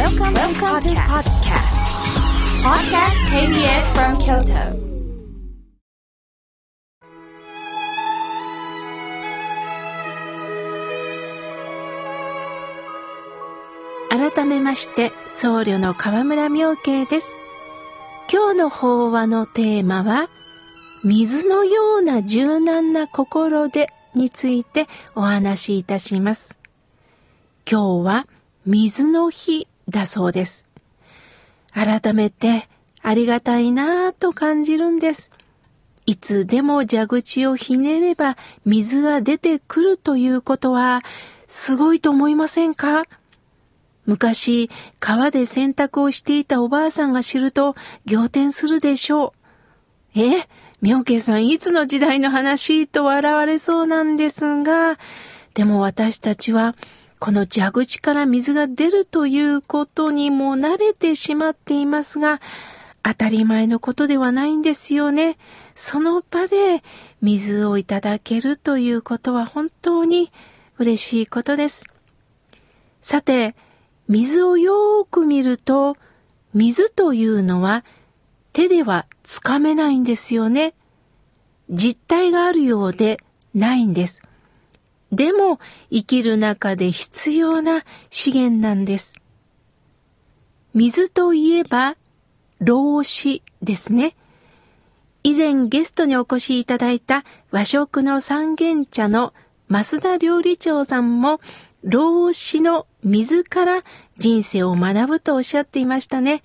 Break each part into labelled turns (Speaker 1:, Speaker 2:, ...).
Speaker 1: Welcome, Welcome to podcast. Podcast KBS from Kyoto.
Speaker 2: 改めまして僧侶の河村明慶です今日の法話のテーマは水のような柔軟な心でについてお話しいたします今日は水の日だそうです。改めてありがたいなぁと感じるんです。いつでも蛇口をひねれば水が出てくるということはすごいと思いませんか？昔、川で洗濯をしていたおばあさんが知ると仰天するでしょう。え妙慶さんいつの時代の話と笑われそうなんですが、でも私たちはこの蛇口から水が出るということにも慣れてしまっていますが、当たり前のことではないんですよね。その場で水をいただけるということは本当に嬉しいことです。さて、水をよーく見ると、水というのは手ではつかめないんですよね。実体があるようでないんです。でも生きる中で必要な資源なんです。水といえば、老子ですね。以前ゲストにお越しいただいた和食の三元茶の増田料理長さんも老子の水から人生を学ぶとおっしゃっていましたね。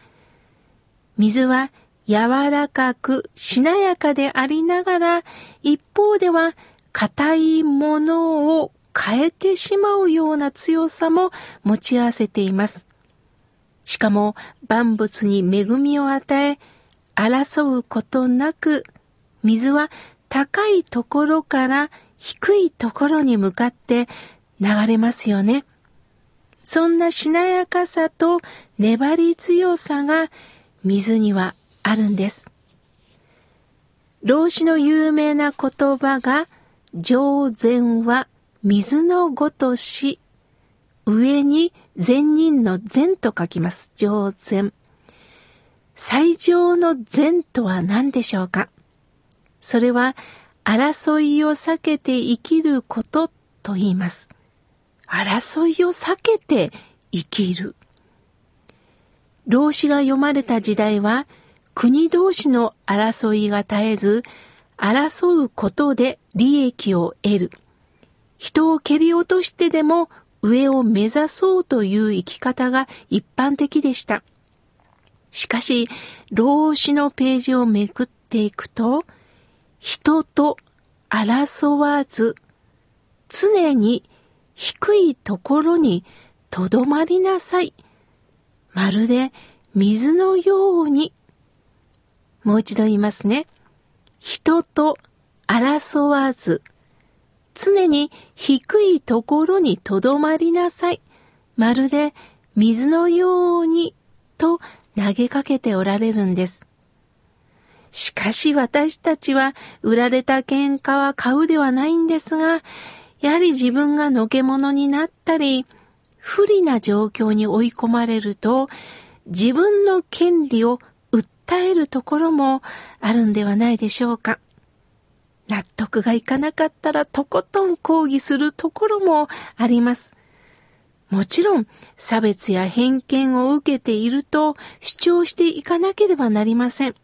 Speaker 2: 水は柔らかくしなやかでありながら、一方では硬いものを変えてしまうような強さも持ち合わせています。しかも万物に恵みを与え、争うことなく、水は高いところから低いところに向かって流れますよね。そんなしなやかさと粘り強さが水にはあるんです。老子の有名な言葉が、上善は水のごとし、上に善人の善と書きます。上善。最上の善とは何でしょうか？それは争いを避けて生きることと言います。争いを避けて生きる。老子が読まれた時代は、国同士の争いが絶えず、争うことで利益を得る。人を蹴り落としてでも上を目指そうという生き方が一般的でした。しかし、老子のページをめくっていくと、人と争わず、常に低いところにとどまりなさい。まるで水のように。もう一度言いますね。人と争わず、常に低いところにとどまりなさい。まるで水のようにと投げかけておられるんです。しかし私たちは売られた喧嘩は買うではないんですが、やはり自分がのけ者になったり、不利な状況に追い込まれると、自分の権利を訴えるところもあるんではないでしょうか。納得がいかなかったらとことん抗議するところもあります。もちろん差別や偏見を受けていると主張していかなければなりません。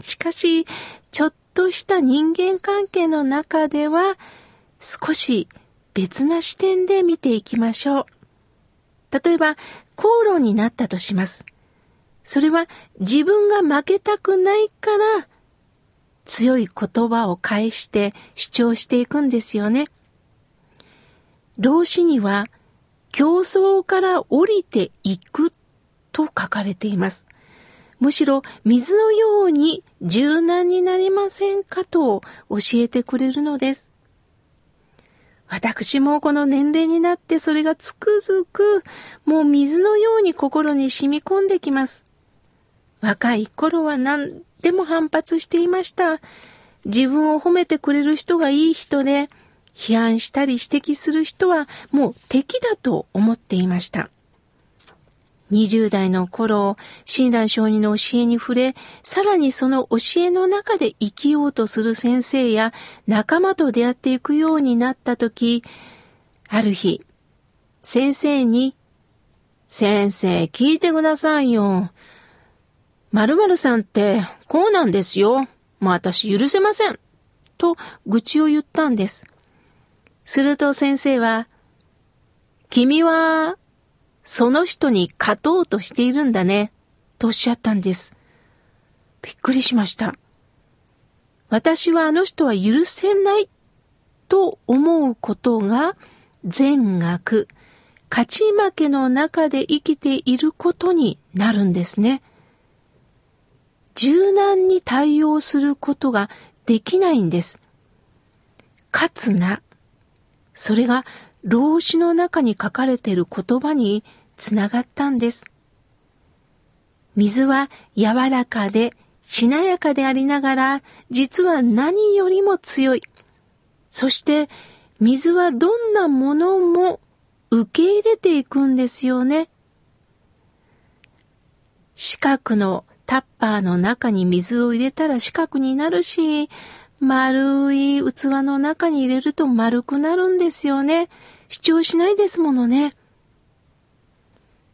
Speaker 2: しかし、ちょっとした人間関係の中では少し別な視点で見ていきましょう。例えば、口論になったとします。それは自分が負けたくないから強い言葉を返して主張していくんですよね。老子には競争から降りていくと書かれています。むしろ水のように柔軟になりませんかと教えてくれるのです。私もこの年齢になってそれがつくづくもう水のように心に染み込んできます。若い頃は何でも反発していました。自分を褒めてくれる人がいい人で、批判したり指摘する人はもう敵だと思っていました。20代の頃、親鸞上人の教えに触れ、さらにその教えの中で生きようとする先生や仲間と出会っていくようになったとき、ある日、先生に、先生聞いてくださいよ。〇〇さんってこうなんですよ。もう私許せません。と愚痴を言ったんです。すると先生は、君はその人に勝とうとしているんだね、とおっしゃったんです。びっくりしました。私はあの人は許せないと思うことが善悪、勝ち負けの中で生きていることになるんですね。柔軟に対応することができないんです。勝つな。それが老子の中に書かれている言葉につながったんです。水は柔らかでしなやかでありながら、実は何よりも強い。そして水はどんなものも受け入れていくんですよね。四角のタッパーの中に水を入れたら四角になるし、丸い器の中に入れると丸くなるんですよね。主張しないですものね。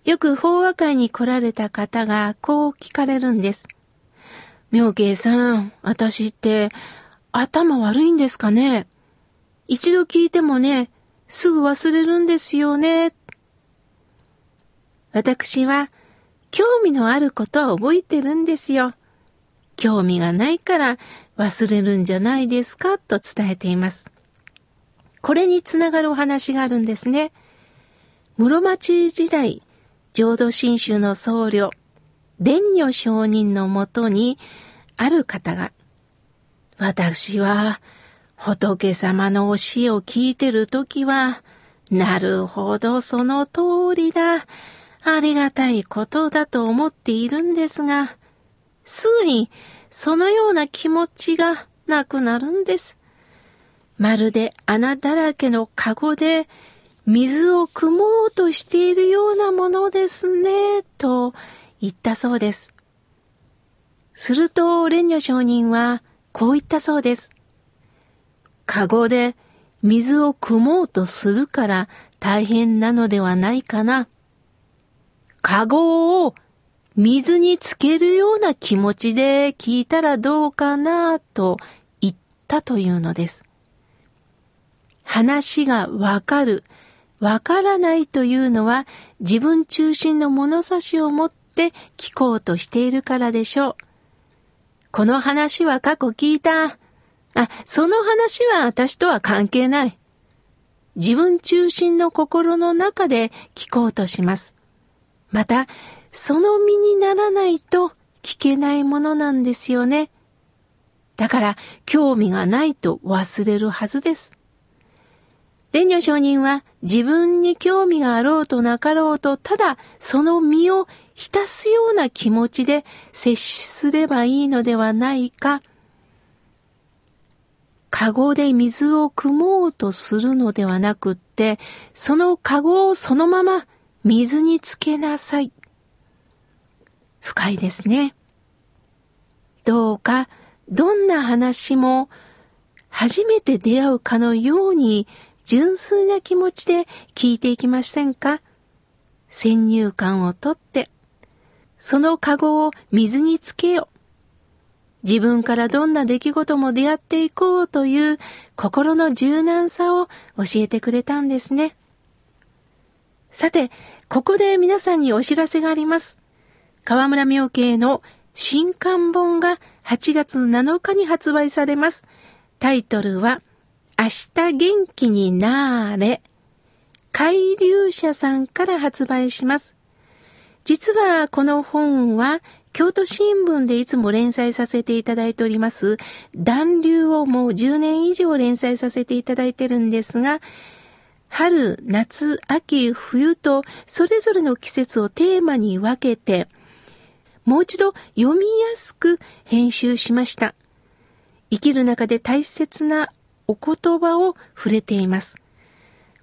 Speaker 2: よく法話会に来られた方がこう聞かれるんです。妙慶さん、私って頭悪いんですかね一度聞いてもね、すぐ忘れるんですよね。私は興味のあることは覚えてるんですよ。興味がないから忘れるんじゃないですかと伝えています。これにつながるお話があるんですね。室町時代、浄土真宗の僧侶、蓮如上人のもとに、ある方が、私は仏様の教えを聞いてるときは、なるほどその通りだ。ありがたいことだと思っているんですが、すぐにそのような気持ちがなくなるんです。まるで穴だらけのカゴで水を汲もうとしているようなものですね、と言ったそうです。すると、蓮如上人はこう言ったそうです。カゴで水を汲もうとするから大変なのではないかな。カゴを水につけるような気持ちで聞いたらどうかなと言ったというのです。話がわかる、わからないというのは自分中心の物差しを持って聞こうとしているからでしょう。この話は過去聞いた。あ、その話は私とは関係ない。自分中心の心の中で聞こうとします。また、その身にならないと聞けないものなんですよね。だから、興味がないと忘れるはずです。蓮如上人は自分に興味があろうとなかろうと、ただその身を浸すような気持ちで接しすればいいのではないか。カゴで水を汲もうとするのではなくって、そのカゴをそのまま水につけなさい。深いですね。どうか、どんな話も初めて出会うかのように純粋な気持ちで聞いていきませんか？先入観をとって、そのカゴを水につけよ。自分からどんな出来事も出会っていこうという心の柔軟さを教えてくれたんですね。さて、ここで皆さんにお知らせがあります。河村明慶の新刊本が8月7日に発売されます。タイトルは、明日元気になーれ。海流社さんから発売します。実はこの本は京都新聞でいつも連載させていただいております、暖流をもう10年以上連載させていただいてるんですが、春、夏、秋、冬とそれぞれの季節をテーマに分けて、もう一度読みやすく編集しました。生きる中で大切なお言葉を触れています。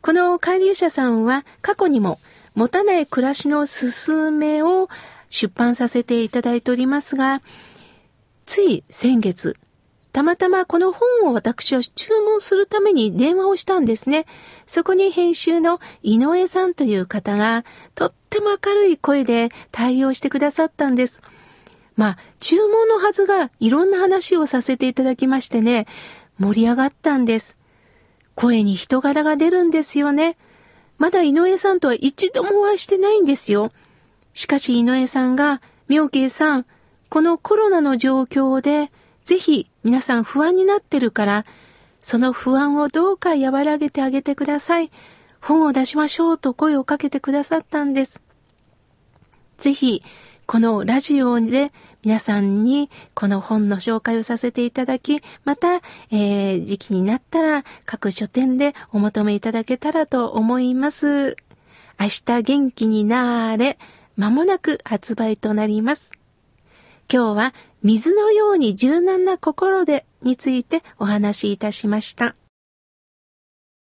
Speaker 2: この海流者さんは過去にも持たない暮らしのすすめを出版させていただいておりますが、つい先月、たまたまこの本を私は注文するために電話をしたんですね。そこに編集の井上さんという方がとっても明るい声で対応してくださったんです。まあ、注文のはずがいろんな話をさせていただきましてね、盛り上がったんです。声に人柄が出るんですよね。まだ井上さんとは一度もお会いしてないんですよ。しかし井上さんが、妙慶さん、このコロナの状況で、ぜひ皆さん不安になってるから、その不安をどうか和らげてあげてください。本を出しましょうと声をかけてくださったんです。ぜひ、このラジオで皆さんにこの本の紹介をさせていただき、また、えー、時期になったら各書店でお求めいただけたらと思います。明日元気になれ、まもなく発売となります。今日は水のように柔軟な心でについてお話しいたしました。